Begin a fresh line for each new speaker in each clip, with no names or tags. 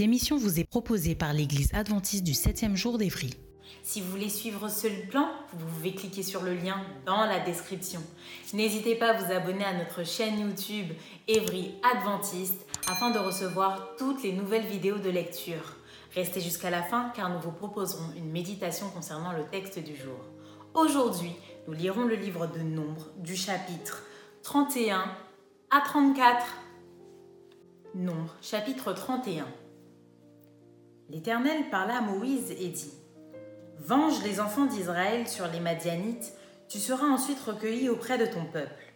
Cette émission vous est proposée par l'Église adventiste du 7e jour d'Évry.
Si vous voulez suivre ce plan, vous pouvez cliquer sur le lien dans la description. N'hésitez pas à vous abonner à notre chaîne YouTube Évry Adventiste afin de recevoir toutes les nouvelles vidéos de lecture. Restez jusqu'à la fin car nous vous proposerons une méditation concernant le texte du jour. Aujourd'hui, nous lirons le livre de Nombre du chapitre 31 à 34. Nombre, chapitre 31. L'Éternel parla à Moïse et dit Venge les enfants d'Israël sur les Madianites, tu seras ensuite recueilli auprès de ton peuple.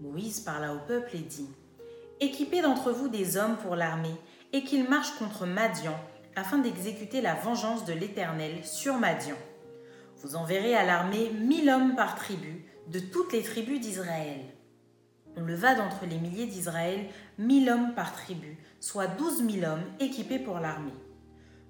Moïse parla au peuple et dit Équipez d'entre vous des hommes pour l'armée, et qu'ils marchent contre Madian, afin d'exécuter la vengeance de l'Éternel sur Madian. Vous enverrez à l'armée mille hommes par tribu, de toutes les tribus d'Israël. On leva d'entre les milliers d'Israël mille hommes par tribu, soit douze mille hommes équipés pour l'armée.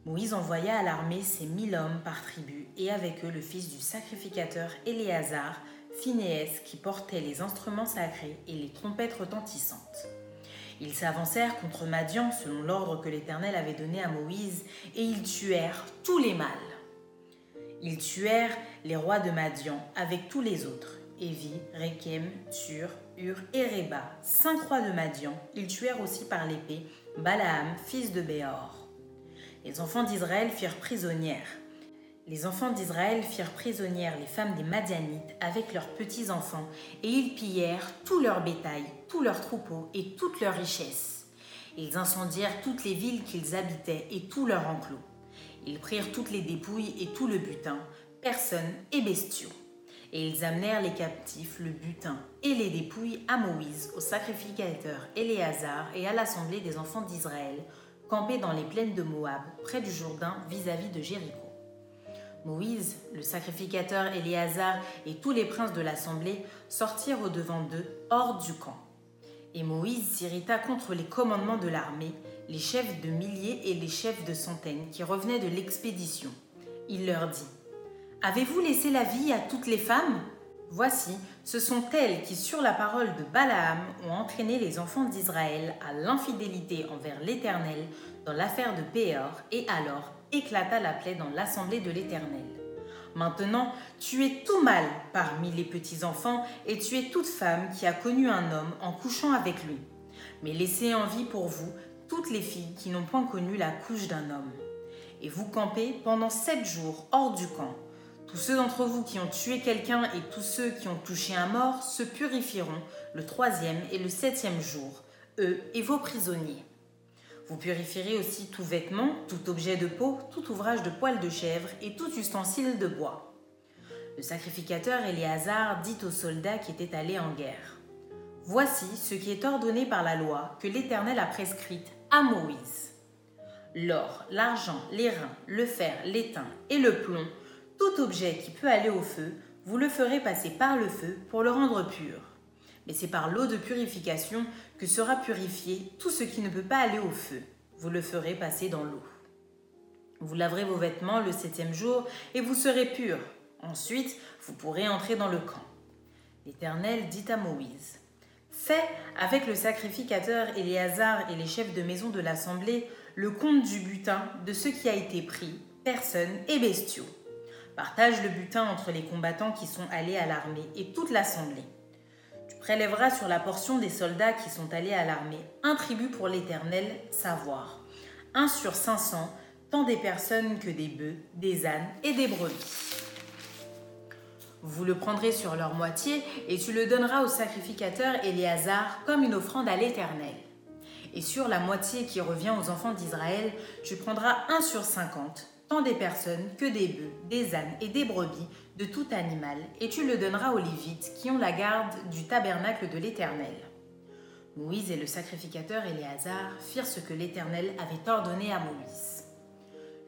Moïse envoya à l'armée ces mille hommes par tribu, et avec eux le fils du sacrificateur Éléazar, Phinéès, qui portait les instruments sacrés et les trompettes retentissantes. Ils s'avancèrent contre Madian selon l'ordre que l'Éternel avait donné à Moïse, et ils tuèrent tous les mâles. Ils tuèrent les rois de Madian avec tous les autres, Évi, Rekem, Tur, Ur et Reba, cinq rois de Madian. Ils tuèrent aussi par l'épée Balaam, fils de Béor les enfants d'Israël firent prisonnières. Les enfants d'Israël firent prisonnières les femmes des Madianites avec leurs petits-enfants, et ils pillèrent tout leur bétail, tous leurs troupeaux et toutes leurs richesses. Ils incendièrent toutes les villes qu'ils habitaient et tous leurs enclos. Ils prirent toutes les dépouilles et tout le butin, personnes et bestiaux. Et ils amenèrent les captifs, le butin et les dépouilles à Moïse, au sacrificateur Éléazar et à l'assemblée des enfants d'Israël, campé dans les plaines de Moab, près du Jourdain, vis-à-vis de Jéricho. Moïse, le sacrificateur Éléazar et tous les princes de l'assemblée sortirent au-devant d'eux, hors du camp. Et Moïse s'irrita contre les commandements de l'armée, les chefs de milliers et les chefs de centaines qui revenaient de l'expédition. Il leur dit Avez-vous laissé la vie à toutes les femmes? Voici, ce sont elles qui, sur la parole de Balaam, ont entraîné les enfants d'Israël à l'infidélité envers l'Éternel dans l'affaire de Péor, et alors éclata la plaie dans l'assemblée de l'Éternel. Maintenant, tu es tout mal parmi les petits-enfants, et tu es toute femme qui a connu un homme en couchant avec lui. Mais laissez en vie pour vous toutes les filles qui n'ont point connu la couche d'un homme. Et vous campez pendant sept jours hors du camp tous ceux d'entre vous qui ont tué quelqu'un et tous ceux qui ont touché un mort se purifieront le troisième et le septième jour, eux et vos prisonniers. Vous purifierez aussi tout vêtement, tout objet de peau, tout ouvrage de poil de chèvre et tout ustensile de bois. Le sacrificateur Éléazar dit aux soldats qui étaient allés en guerre Voici ce qui est ordonné par la loi que l'Éternel a prescrite à Moïse. L'or, l'argent, les reins, le fer, l'étain et le plomb tout objet qui peut aller au feu, vous le ferez passer par le feu pour le rendre pur. Mais c'est par l'eau de purification que sera purifié tout ce qui ne peut pas aller au feu. Vous le ferez passer dans l'eau. Vous laverez vos vêtements le septième jour et vous serez pur. Ensuite, vous pourrez entrer dans le camp. L'Éternel dit à Moïse Fais avec le sacrificateur Éléazar et les chefs de maison de l'assemblée le compte du butin de ce qui a été pris, personnes et bestiaux Partage le butin entre les combattants qui sont allés à l'armée et toute l'assemblée. Tu prélèveras sur la portion des soldats qui sont allés à l'armée un tribut pour l'Éternel, savoir un sur cinq cents, tant des personnes que des bœufs, des ânes et des brebis. Vous le prendrez sur leur moitié et tu le donneras au sacrificateur Éléazar comme une offrande à l'Éternel. Et sur la moitié qui revient aux enfants d'Israël, tu prendras un sur cinquante, des personnes que des bœufs, des ânes et des brebis, de tout animal, et tu le donneras aux Lévites qui ont la garde du tabernacle de l'Éternel. Moïse et le sacrificateur Éléazar firent ce que l'Éternel avait ordonné à Moïse.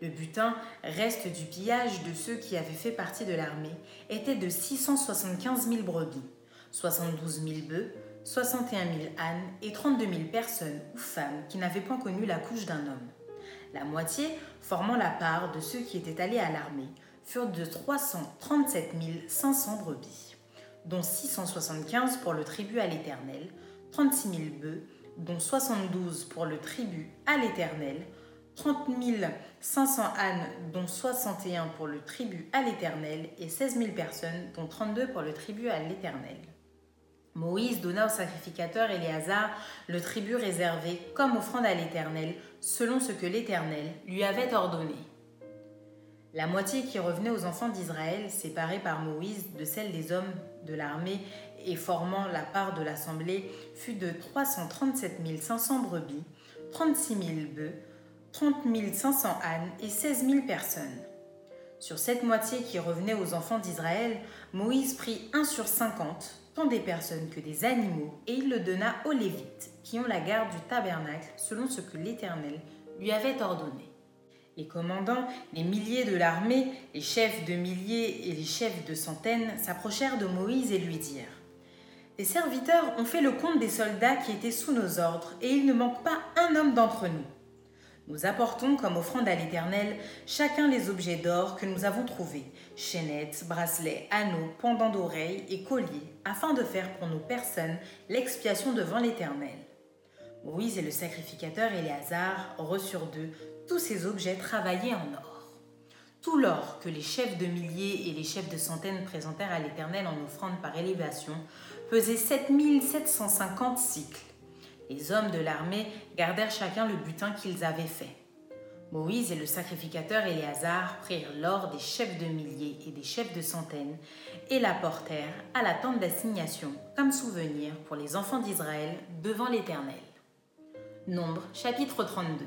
Le butin, reste du pillage de ceux qui avaient fait partie de l'armée, était de 675 000 brebis, 72 000 bœufs, 61 000 ânes et 32 000 personnes ou femmes qui n'avaient point connu la couche d'un homme. La moitié, formant la part de ceux qui étaient allés à l'armée, furent de 337 500 brebis, dont 675 pour le tribut à l'Éternel, 36 000 bœufs, dont 72 pour le tribut à l'Éternel, 30 500 ânes, dont 61 pour le tribut à l'Éternel, et 16 000 personnes, dont 32 pour le tribut à l'Éternel. Moïse donna au sacrificateur Éléazar le tribut réservé comme offrande à l'Éternel, selon ce que l'Éternel lui avait ordonné. La moitié qui revenait aux enfants d'Israël, séparée par Moïse de celle des hommes de l'armée et formant la part de l'assemblée, fut de 337 500 brebis, 36 000 bœufs, 30 500 ânes et 16 000 personnes. Sur cette moitié qui revenait aux enfants d'Israël, Moïse prit un sur cinquante, tant des personnes que des animaux, et il le donna aux Lévites, qui ont la garde du tabernacle, selon ce que l'Éternel lui avait ordonné. Les commandants, les milliers de l'armée, les chefs de milliers et les chefs de centaines s'approchèrent de Moïse et lui dirent Les serviteurs ont fait le compte des soldats qui étaient sous nos ordres, et il ne manque pas un homme d'entre nous. Nous apportons comme offrande à l'Éternel chacun les objets d'or que nous avons trouvés, chaînettes, bracelets, anneaux, pendants d'oreilles et colliers, afin de faire pour nos personnes l'expiation devant l'Éternel. Moïse et le sacrificateur Éléazar reçurent d'eux tous ces objets travaillés en or. Tout l'or que les chefs de milliers et les chefs de centaines présentèrent à l'Éternel en offrande par élévation pesait 7750 cycles. Les hommes de l'armée gardèrent chacun le butin qu'ils avaient fait. Moïse et le sacrificateur Éléazar prirent l'or des chefs de milliers et des chefs de centaines et l'apportèrent à la tente d'assignation comme souvenir pour les enfants d'Israël devant l'Éternel. Nombre chapitre 32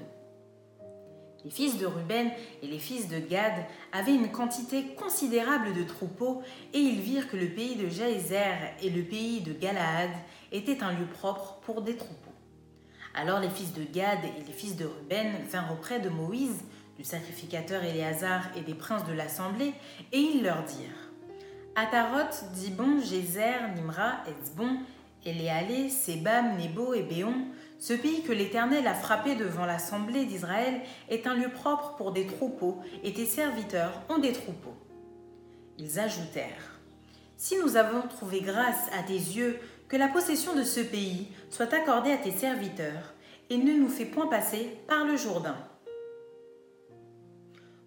Les fils de Ruben et les fils de Gad avaient une quantité considérable de troupeaux et ils virent que le pays de Jaézer et le pays de Galaad étaient un lieu propre pour des troupeaux. Alors les fils de Gad et les fils de Ruben vinrent auprès de Moïse, du sacrificateur Éléazar et des princes de l'assemblée, et ils leur dirent Ataroth, Dibon, Gézer, Nimra, Etzbon, Éléalé, Sebam, Nebo et Béon, ce pays que l'Éternel a frappé devant l'assemblée d'Israël est un lieu propre pour des troupeaux, et tes serviteurs ont des troupeaux. Ils ajoutèrent Si nous avons trouvé grâce à tes yeux que la possession de ce pays soit accordée à tes serviteurs, et ne nous fais point passer par le Jourdain.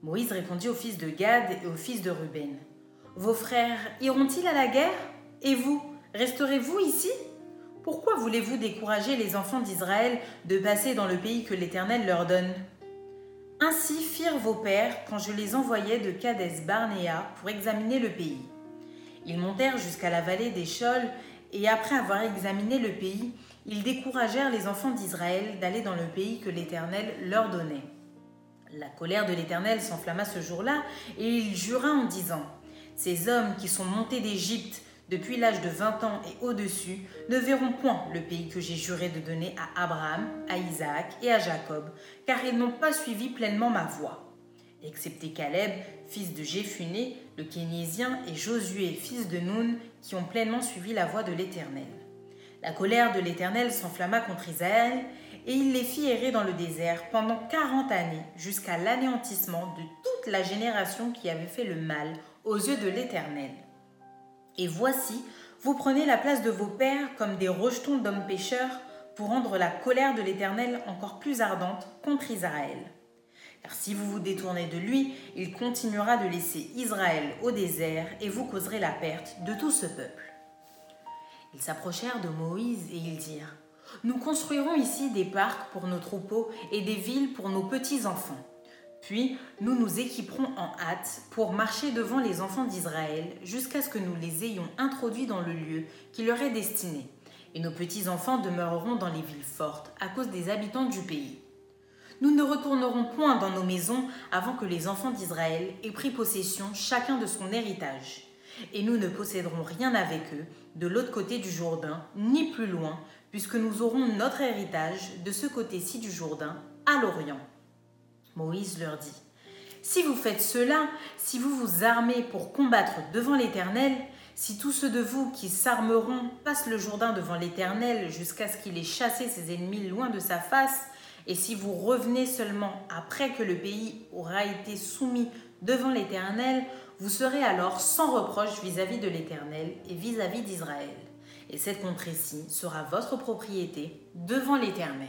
Moïse répondit aux fils de Gad et aux fils de Ruben. Vos frères iront-ils à la guerre? Et vous, resterez-vous ici? Pourquoi voulez-vous décourager les enfants d'Israël de passer dans le pays que l'Éternel leur donne? Ainsi firent vos pères quand je les envoyais de Cadès Barnéa pour examiner le pays. Ils montèrent jusqu'à la vallée des Chols et après avoir examiné le pays, ils découragèrent les enfants d'Israël d'aller dans le pays que l'Éternel leur donnait. La colère de l'Éternel s'enflamma ce jour-là, et il jura en disant, Ces hommes qui sont montés d'Égypte depuis l'âge de vingt ans et au-dessus ne verront point le pays que j'ai juré de donner à Abraham, à Isaac et à Jacob, car ils n'ont pas suivi pleinement ma voie. Excepté Caleb, fils de Jéphuné, le Kénésien, et Josué, fils de Nun, qui ont pleinement suivi la voie de l'Éternel. La colère de l'Éternel s'enflamma contre Israël, et il les fit errer dans le désert pendant quarante années, jusqu'à l'anéantissement de toute la génération qui avait fait le mal aux yeux de l'Éternel. Et voici, vous prenez la place de vos pères comme des rejetons d'hommes pécheurs pour rendre la colère de l'Éternel encore plus ardente contre Israël. Si vous vous détournez de lui, il continuera de laisser Israël au désert et vous causerez la perte de tout ce peuple. Ils s'approchèrent de Moïse et ils dirent Nous construirons ici des parcs pour nos troupeaux et des villes pour nos petits-enfants. Puis nous nous équiperons en hâte pour marcher devant les enfants d'Israël jusqu'à ce que nous les ayons introduits dans le lieu qui leur est destiné. Et nos petits-enfants demeureront dans les villes fortes à cause des habitants du pays. Nous ne retournerons point dans nos maisons avant que les enfants d'Israël aient pris possession chacun de son héritage. Et nous ne posséderons rien avec eux de l'autre côté du Jourdain, ni plus loin, puisque nous aurons notre héritage de ce côté-ci du Jourdain, à l'Orient. Moïse leur dit, Si vous faites cela, si vous vous armez pour combattre devant l'Éternel, si tous ceux de vous qui s'armeront passent le Jourdain devant l'Éternel jusqu'à ce qu'il ait chassé ses ennemis loin de sa face, et si vous revenez seulement après que le pays aura été soumis devant l'Éternel, vous serez alors sans reproche vis-à-vis de l'Éternel et vis-à-vis d'Israël. Et cette contrée-ci sera votre propriété devant l'Éternel.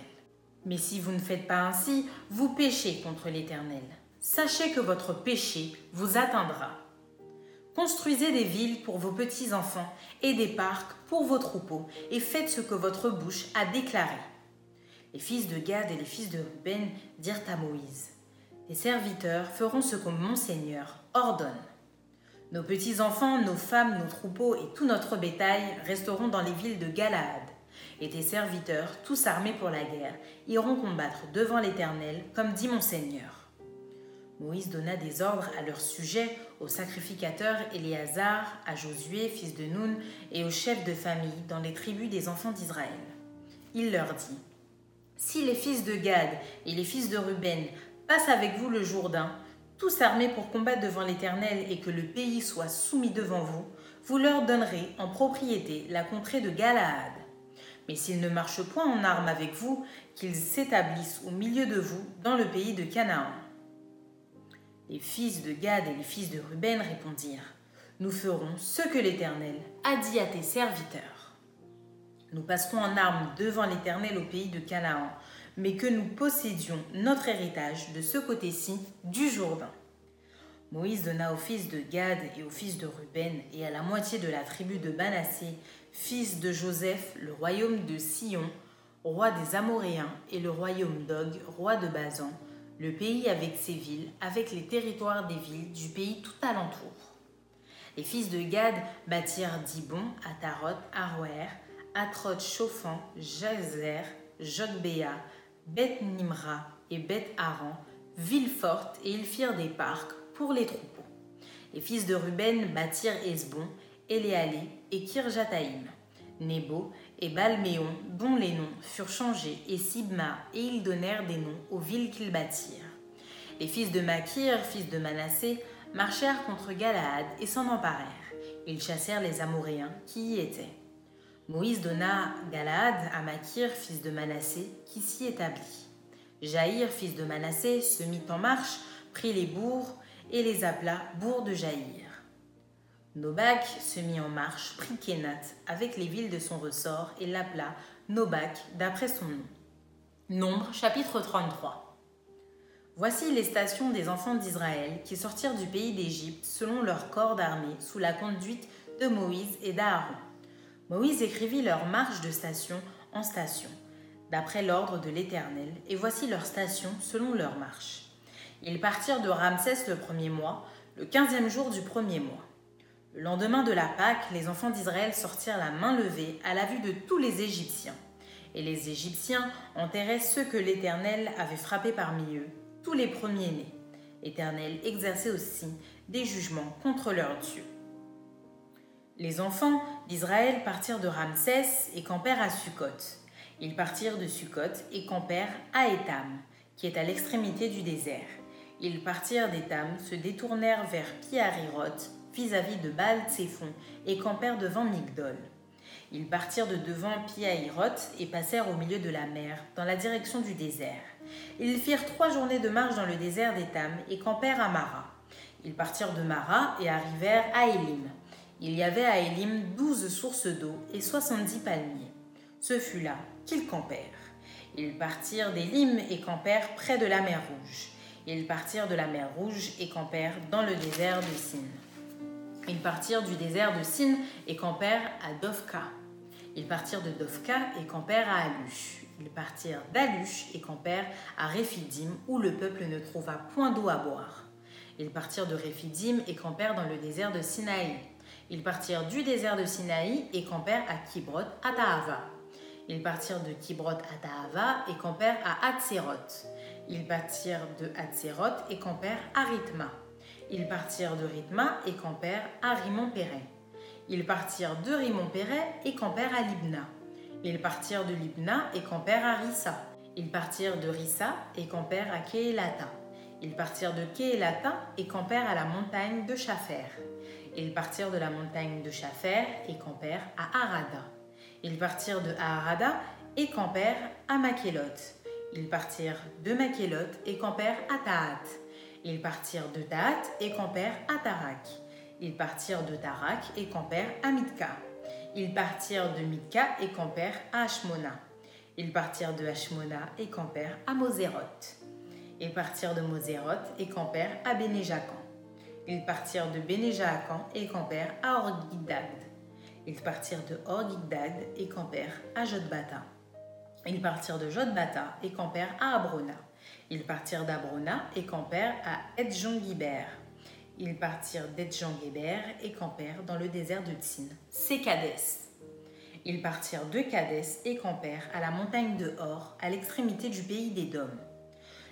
Mais si vous ne faites pas ainsi, vous péchez contre l'Éternel. Sachez que votre péché vous atteindra. Construisez des villes pour vos petits-enfants et des parcs pour vos troupeaux, et faites ce que votre bouche a déclaré. Les fils de Gad et les fils de Ruben dirent à Moïse Les serviteurs feront ce que mon Seigneur ordonne. Nos petits-enfants, nos femmes, nos troupeaux et tout notre bétail resteront dans les villes de Galaad et tes serviteurs, tous armés pour la guerre, iront combattre devant l'Éternel, comme dit mon Seigneur. Moïse donna des ordres à leur sujet aux sacrificateurs Éléazar, à Josué, fils de Nun, et aux chefs de famille dans les tribus des enfants d'Israël. Il leur dit Si les fils de Gad et les fils de Ruben passent avec vous le Jourdain, tous armés pour combattre devant l'Éternel et que le pays soit soumis devant vous, vous leur donnerez en propriété la contrée de Galaad mais s'ils ne marchent point en armes avec vous, qu'ils s'établissent au milieu de vous dans le pays de Canaan. Les fils de Gad et les fils de Ruben répondirent Nous ferons ce que l'Éternel a dit à tes serviteurs. Nous passerons en armes devant l'Éternel au pays de Canaan, mais que nous possédions notre héritage de ce côté-ci du Jourdain. Moïse donna aux fils de Gad et aux fils de Ruben et à la moitié de la tribu de Manassé fils de Joseph, le royaume de Sion, roi des Amoréens, et le royaume d'Og, roi de Bazan, le pays avec ses villes, avec les territoires des villes du pays tout alentour. Les fils de Gad bâtirent Dibon, Atarot, Aroer, Atrot, Chauffan, Jazer, Jogbéa, Beth Nimra et Beth Aran, villes fortes, et ils firent des parcs pour les troupeaux. Les fils de Ruben bâtirent Esbon, Éléalé et Kirjataïm, Nebo et Balméon, dont les noms furent changés, et Sibma, et ils donnèrent des noms aux villes qu'ils bâtirent. Les fils de Makir, fils de Manassé, marchèrent contre Galaad et s'en emparèrent. Ils chassèrent les Amoréens qui y étaient. Moïse donna Galaad à Makir, fils de Manassé, qui s'y établit. Jaïr, fils de Manassé, se mit en marche, prit les bourgs et les appela bourgs de Jaïr. Nobak se mit en marche, prit Kenat avec les villes de son ressort et l'appela Nobak d'après son nom. Nombre chapitre 33 Voici les stations des enfants d'Israël qui sortirent du pays d'Égypte selon leur corps d'armée sous la conduite de Moïse et d'Aaron. Moïse écrivit leur marche de station en station, d'après l'ordre de l'Éternel, et voici leurs stations selon leur marche. Ils partirent de Ramsès le premier mois, le quinzième jour du premier mois. Le lendemain de la Pâque, les enfants d'Israël sortirent la main levée à la vue de tous les Égyptiens. Et les Égyptiens enterraient ceux que l'Éternel avait frappés parmi eux, tous les premiers-nés. L'Éternel exerçait aussi des jugements contre leurs dieux. Les enfants d'Israël partirent de Ramsès et campèrent à Sukkot. Ils partirent de Sukkot et campèrent à Étam, qui est à l'extrémité du désert. Ils partirent d'Étam, se détournèrent vers Piariroth, vis-à-vis de Baal Tsephon et campèrent devant Migdol. Ils partirent de devant Piahiroth et passèrent au milieu de la mer, dans la direction du désert. Ils firent trois journées de marche dans le désert d'Étam et campèrent à Mara. Ils partirent de Mara et arrivèrent à Élim. Il y avait à Élim douze sources d'eau et soixante-dix palmiers. Ce fut là qu'ils campèrent. Ils partirent d'Élim et campèrent près de la mer Rouge. Ils partirent de la mer Rouge et campèrent dans le désert de Sin. Ils partirent du désert de Sin et campèrent à Dovka. Ils partirent de Dovka et campèrent à Alu. Ils partirent d'Alush et campèrent à Réphidim, où le peuple ne trouva point d'eau à boire. Ils partirent de Réphidim et campèrent dans le désert de Sinaï. Ils partirent du désert de Sinaï et campèrent à Kibrot, à Tahava. Ils partirent de Kibrot à Tahava et campèrent à Hatzeroth. Ils partirent de Hatzeroth et campèrent à Rithma. Ils partirent de Rithma et campèrent à Rimon-Péret. Ils partirent de Rimon-Péret et campèrent à Libna. Ils partirent de Libna et campèrent à Rissa. Ils partirent de Rissa et campèrent à Keelata. Ils partirent de Keelata et campèrent à la montagne de Chafer. Ils partirent de la montagne de Chafer et campèrent à Arada. Ils partirent de Arada et campèrent à Makélot. Ils partirent de Makélot et campèrent à Tahat. Ils partirent de Tahat et campèrent à Tarak. Ils partirent de Tarak et campèrent à Mitka. Ils partirent de Mitka et campèrent à Hashmona. Ils partirent de Hashmona et campèrent à Moséroth. Ils partirent de Moséroth et campèrent à Bénéjacan. Ils partirent de Bénéjacan et campèrent à Orgidad. Ils partirent de Orgidad et campèrent à Jodbata. Ils partirent de Jodbata et campèrent à Abrona. Ils partirent d'Abrona et campèrent à Edjongiber. Ils partirent d'Edjongiber et campèrent dans le désert de Tsin. C'est Kadès. Ils partirent de Kadès et campèrent à la montagne de Hor, à l'extrémité du pays des Dômes.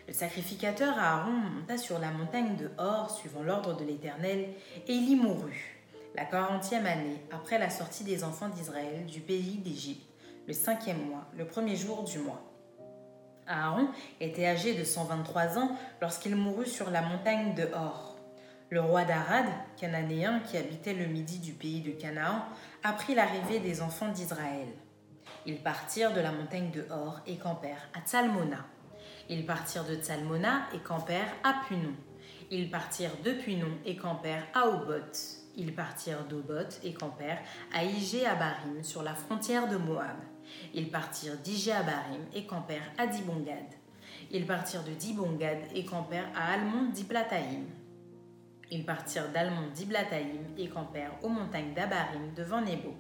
Le sacrificateur Aaron monta sur la montagne de Hor, suivant l'ordre de l'Éternel, et il y mourut, la quarantième année après la sortie des enfants d'Israël du pays d'Égypte, le cinquième mois, le premier jour du mois. Aaron était âgé de 123 ans lorsqu'il mourut sur la montagne de Hor. Le roi d'Arad, cananéen qui habitait le midi du pays de Canaan, apprit l'arrivée des enfants d'Israël. Ils partirent de la montagne de Hor et campèrent à Tsalmona. Ils partirent de Tsalmona et campèrent à Punon. Ils partirent de Punon et campèrent à Oboth. Ils partirent d'Obot et campèrent à Igé Abarim sur la frontière de Moab. Ils partirent d'Igé Abarim et campèrent à Dibongad. Ils partirent de Dibongad et campèrent à Almon Diplataïm. Ils partirent d'Almon Diblataïm et campèrent aux montagnes d'Abarim devant Nebo.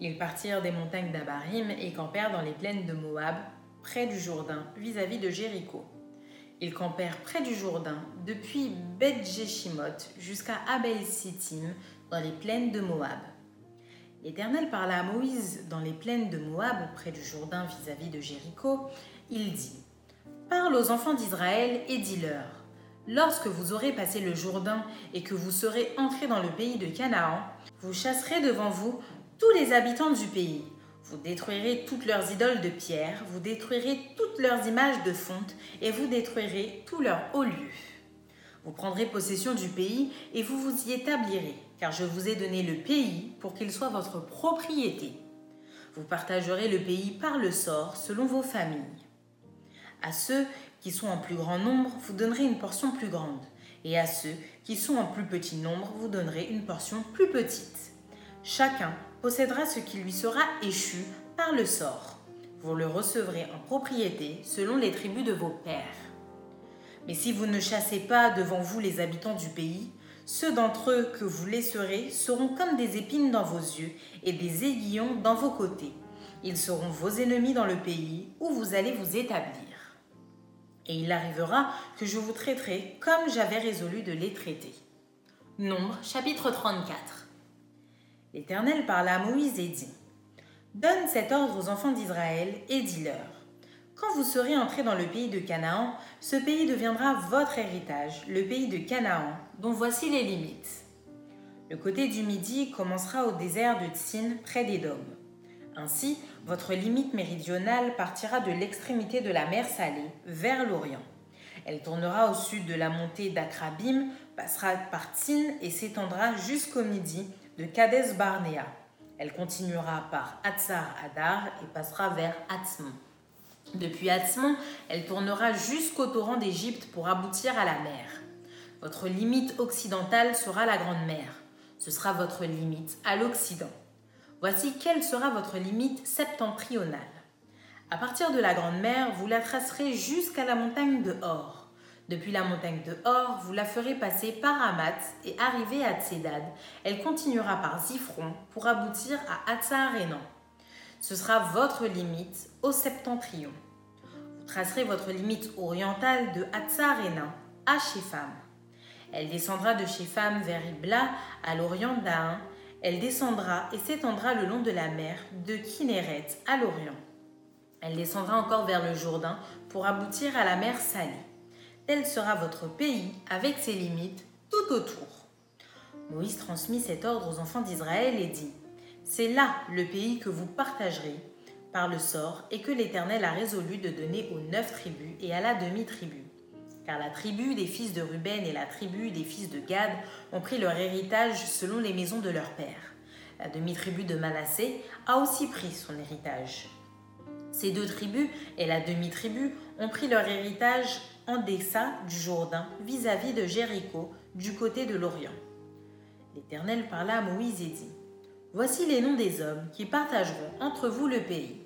Ils partirent des montagnes d'Abarim et campèrent dans les plaines de Moab, près du Jourdain, vis-à-vis de Jéricho. Ils campèrent près du Jourdain, depuis Beth-Jeshimoth jusqu'à Abel-Sittim, dans les plaines de Moab. L'Éternel parla à Moïse dans les plaines de Moab, près du Jourdain vis-à-vis de Jéricho. Il dit Parle aux enfants d'Israël et dis-leur Lorsque vous aurez passé le Jourdain et que vous serez entrés dans le pays de Canaan, vous chasserez devant vous tous les habitants du pays. Vous détruirez toutes leurs idoles de pierre, vous détruirez toutes leurs images de fonte et vous détruirez tous leurs hauts lieux. Vous prendrez possession du pays et vous vous y établirez, car je vous ai donné le pays pour qu'il soit votre propriété. Vous partagerez le pays par le sort selon vos familles. À ceux qui sont en plus grand nombre, vous donnerez une portion plus grande, et à ceux qui sont en plus petit nombre, vous donnerez une portion plus petite. Chacun possédera ce qui lui sera échu par le sort. Vous le recevrez en propriété selon les tribus de vos pères. Mais si vous ne chassez pas devant vous les habitants du pays, ceux d'entre eux que vous laisserez seront comme des épines dans vos yeux et des aiguillons dans vos côtés. Ils seront vos ennemis dans le pays où vous allez vous établir. Et il arrivera que je vous traiterai comme j'avais résolu de les traiter. Nombre chapitre 34 L'Éternel parla à Moïse et dit Donne cet ordre aux enfants d'Israël et dis-leur Quand vous serez entrés dans le pays de Canaan, ce pays deviendra votre héritage, le pays de Canaan, dont voici les limites. Le côté du midi commencera au désert de Tsin, près Dômes. Ainsi, votre limite méridionale partira de l'extrémité de la mer Salée vers l'Orient. Elle tournera au sud de la montée d'Akrabim, passera par Tsin et s'étendra jusqu'au midi de Kades Barnea. Elle continuera par Hatzar Adar et passera vers Hatzmon. Depuis Hatzmon, elle tournera jusqu'au torrent d'Égypte pour aboutir à la mer. Votre limite occidentale sera la Grande Mer. Ce sera votre limite à l'Occident. Voici quelle sera votre limite septentrionale. À partir de la Grande Mer, vous la tracerez jusqu'à la montagne de Hor. Depuis la montagne de Hor, vous la ferez passer par Amat et arriver à Tsedad. Elle continuera par Zifron pour aboutir à Hatzar Enan. Ce sera votre limite au septentrion. Vous tracerez votre limite orientale de Hatzarena à Shepham. Elle descendra de Shepham vers Ibla à l'orient d'Ain. Elle descendra et s'étendra le long de la mer de Kinneret à l'orient. Elle descendra encore vers le Jourdain pour aboutir à la mer Salée. Tel sera votre pays avec ses limites tout autour. Moïse transmit cet ordre aux enfants d'Israël et dit C'est là le pays que vous partagerez par le sort et que l'Éternel a résolu de donner aux neuf tribus et à la demi-tribu. Car la tribu des fils de Ruben et la tribu des fils de Gad ont pris leur héritage selon les maisons de leur père. La demi-tribu de Manassé a aussi pris son héritage. Ces deux tribus et la demi-tribu ont pris leur héritage en Dessa du Jourdain vis-à-vis de Jéricho du côté de l'Orient. L'Éternel parla à Moïse et dit Voici les noms des hommes qui partageront entre vous le pays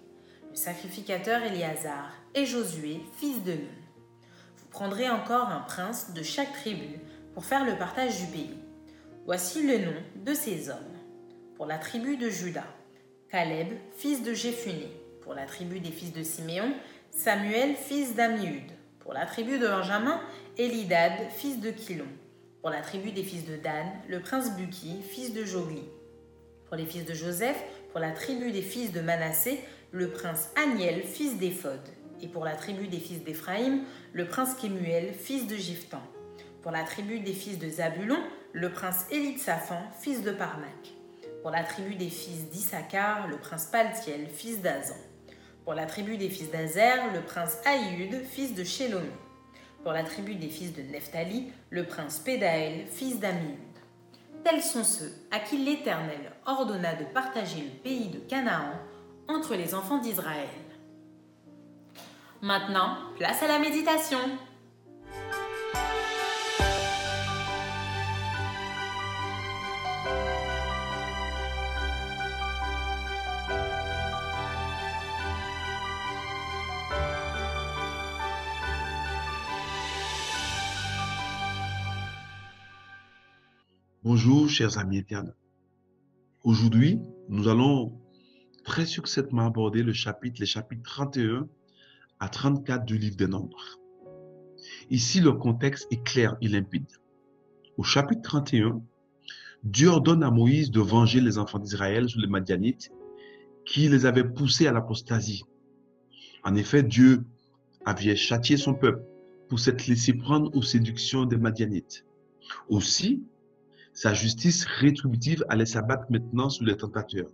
le sacrificateur Éléazar et Josué, fils de Nun. Vous prendrez encore un prince de chaque tribu pour faire le partage du pays. Voici le nom de ces hommes. Pour la tribu de Juda, Caleb, fils de Jéphuné. Pour la tribu des fils de Siméon, Samuel, fils d'Amiud. Pour la tribu de Benjamin, Elidad, fils de Kilon. Pour la tribu des fils de Dan, le prince Buki, fils de Jogli. Pour les fils de Joseph, pour la tribu des fils de Manassé, le prince Aniel, fils d'Éphod. Et pour la tribu des fils d'Éphraïm, le prince Kémuel, fils de Giftan. Pour la tribu des fils de Zabulon, le prince Élitsaphan, fils de Parnac. Pour la tribu des fils d'Issachar, le prince Paltiel, fils d'Azan. Pour la tribu des fils d'Azer, le prince Aïud, fils de Shélomi. Pour la tribu des fils de Nephtali, le prince Pédaël, fils d'Amiud. Tels sont ceux à qui l'Éternel ordonna de partager le pays de Canaan entre les enfants d'Israël. Maintenant, place à la méditation.
Bonjour, chers amis éternels. Aujourd'hui, nous allons très succinctement aborder le chapitre, les chapitres 31 à 34 du livre des Nombres. Ici, le contexte est clair et limpide. Au chapitre 31, Dieu ordonne à Moïse de venger les enfants d'Israël sur les Madianites qui les avaient poussés à l'apostasie. En effet, Dieu avait châtié son peuple pour s'être laissé prendre aux séductions des Madianites. Aussi, sa justice rétributive allait s'abattre maintenant sur les tentateurs.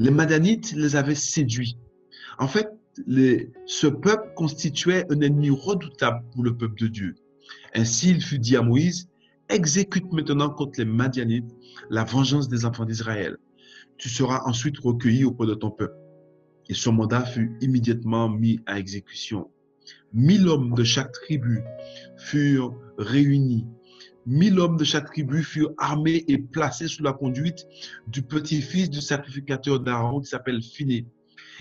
Les Madanites les avaient séduits. En fait, ce peuple constituait un ennemi redoutable pour le peuple de Dieu. Ainsi, il fut dit à Moïse, exécute maintenant contre les Madianites la vengeance des enfants d'Israël. Tu seras ensuite recueilli auprès de ton peuple. Et son mandat fut immédiatement mis à exécution. Mille hommes de chaque tribu furent réunis Mille hommes de chaque tribu furent armés et placés sous la conduite du petit-fils du sacrificateur d'Aaron qui s'appelle Phiné.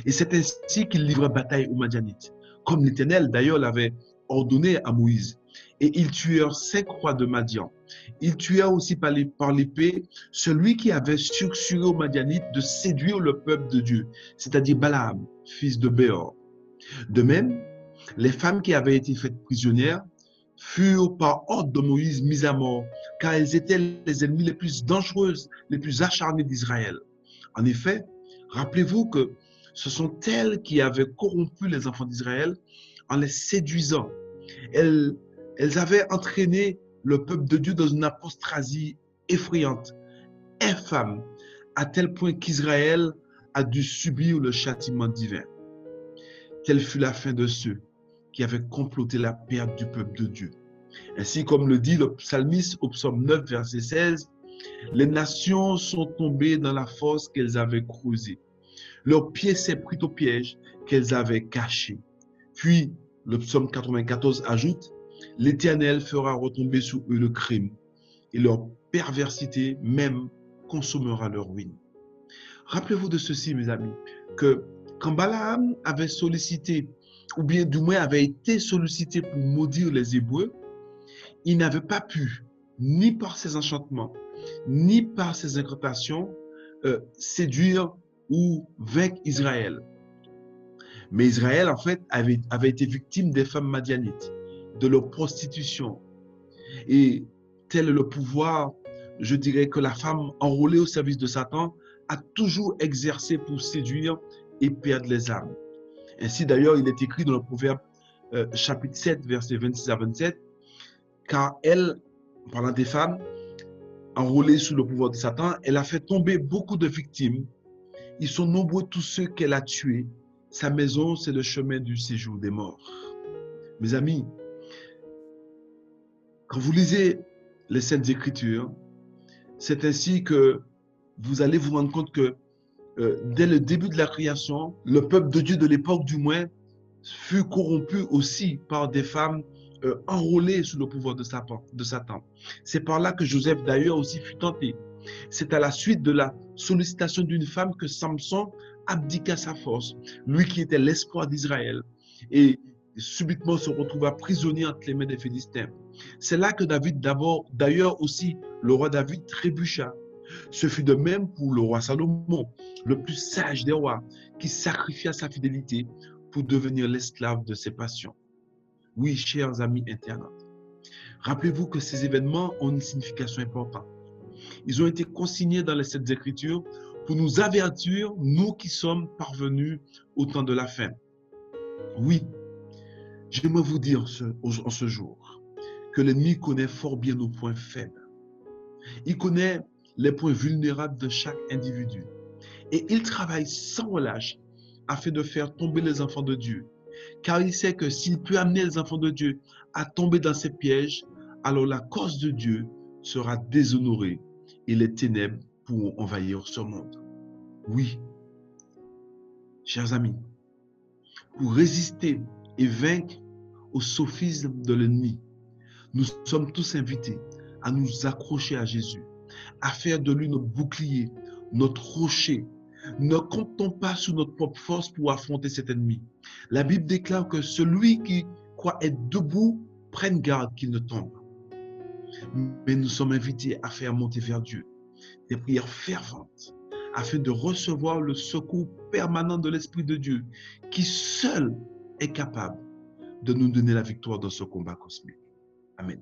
Et c'est ainsi qu'il livra bataille aux Madianites, comme l'Éternel d'ailleurs l'avait ordonné à Moïse. Et ils tuèrent cinq rois de Madian. Ils tuèrent aussi par l'épée celui qui avait susurré aux Madianites de séduire le peuple de Dieu, c'est-à-dire Balaam, fils de Béor. De même, les femmes qui avaient été faites prisonnières furent par ordre de Moïse mises à mort, car elles étaient les ennemis les plus dangereuses, les plus acharnés d'Israël. En effet, rappelez-vous que ce sont elles qui avaient corrompu les enfants d'Israël en les séduisant. Elles, elles avaient entraîné le peuple de Dieu dans une apostasie effrayante, infâme, à tel point qu'Israël a dû subir le châtiment divin. Telle fut la fin de ceux qui avait comploté la perte du peuple de Dieu. Ainsi comme le dit le psalmiste au psaume 9, verset 16, les nations sont tombées dans la fosse qu'elles avaient creusée. Leur pied s'est pris au piège qu'elles avaient caché. Puis, le psaume 94 ajoute, l'Éternel fera retomber sur eux le crime et leur perversité même consommera leur ruine. Rappelez-vous de ceci, mes amis, que quand Balaam avait sollicité ou bien du moins avait été sollicité pour maudire les Hébreux, il n'avait pas pu, ni par ses enchantements, ni par ses incantations, euh, séduire ou vaincre Israël. Mais Israël, en fait, avait, avait été victime des femmes madianites, de leur prostitution. Et tel le pouvoir, je dirais que la femme enrôlée au service de Satan a toujours exercé pour séduire et perdre les âmes. Ainsi d'ailleurs, il est écrit dans le Proverbe euh, chapitre 7, versets 26 à 27, car elle, parlant des femmes, enrôlées sous le pouvoir de Satan, elle a fait tomber beaucoup de victimes. Ils sont nombreux tous ceux qu'elle a tués. Sa maison, c'est le chemin du séjour des morts. Mes amis, quand vous lisez les Saintes Écritures, c'est ainsi que vous allez vous rendre compte que euh, dès le début de la création, le peuple de Dieu de l'époque du moins fut corrompu aussi par des femmes euh, enrôlées sous le pouvoir de Satan. C'est par là que Joseph d'ailleurs aussi fut tenté. C'est à la suite de la sollicitation d'une femme que Samson abdiqua sa force, lui qui était l'espoir d'Israël, et subitement se retrouva prisonnier entre les mains des Philistins. C'est là que David d'abord, d'ailleurs aussi, le roi David trébucha. Ce fut de même pour le roi Salomon, le plus sage des rois, qui sacrifia sa fidélité pour devenir l'esclave de ses passions. Oui, chers amis internautes, rappelez-vous que ces événements ont une signification importante. Ils ont été consignés dans les Sept Écritures pour nous avertir, nous qui sommes parvenus au temps de la fin. Oui, j'aimerais vous dire en ce jour que l'ennemi connaît fort bien nos points faibles. Il connaît les points vulnérables de chaque individu. Et il travaille sans relâche afin de faire tomber les enfants de Dieu. Car il sait que s'il peut amener les enfants de Dieu à tomber dans ces pièges, alors la cause de Dieu sera déshonorée et les ténèbres pourront envahir ce monde. Oui, chers amis, pour résister et vaincre au sophisme de l'ennemi, nous sommes tous invités à nous accrocher à Jésus, à faire de lui notre bouclier, notre rocher, ne comptons pas sur notre propre force pour affronter cet ennemi. La Bible déclare que celui qui croit être debout prenne garde qu'il ne tombe. Mais nous sommes invités à faire monter vers Dieu des prières ferventes afin de recevoir le secours permanent de l'Esprit de Dieu qui seul est capable de nous donner la victoire dans ce combat cosmique. Amen.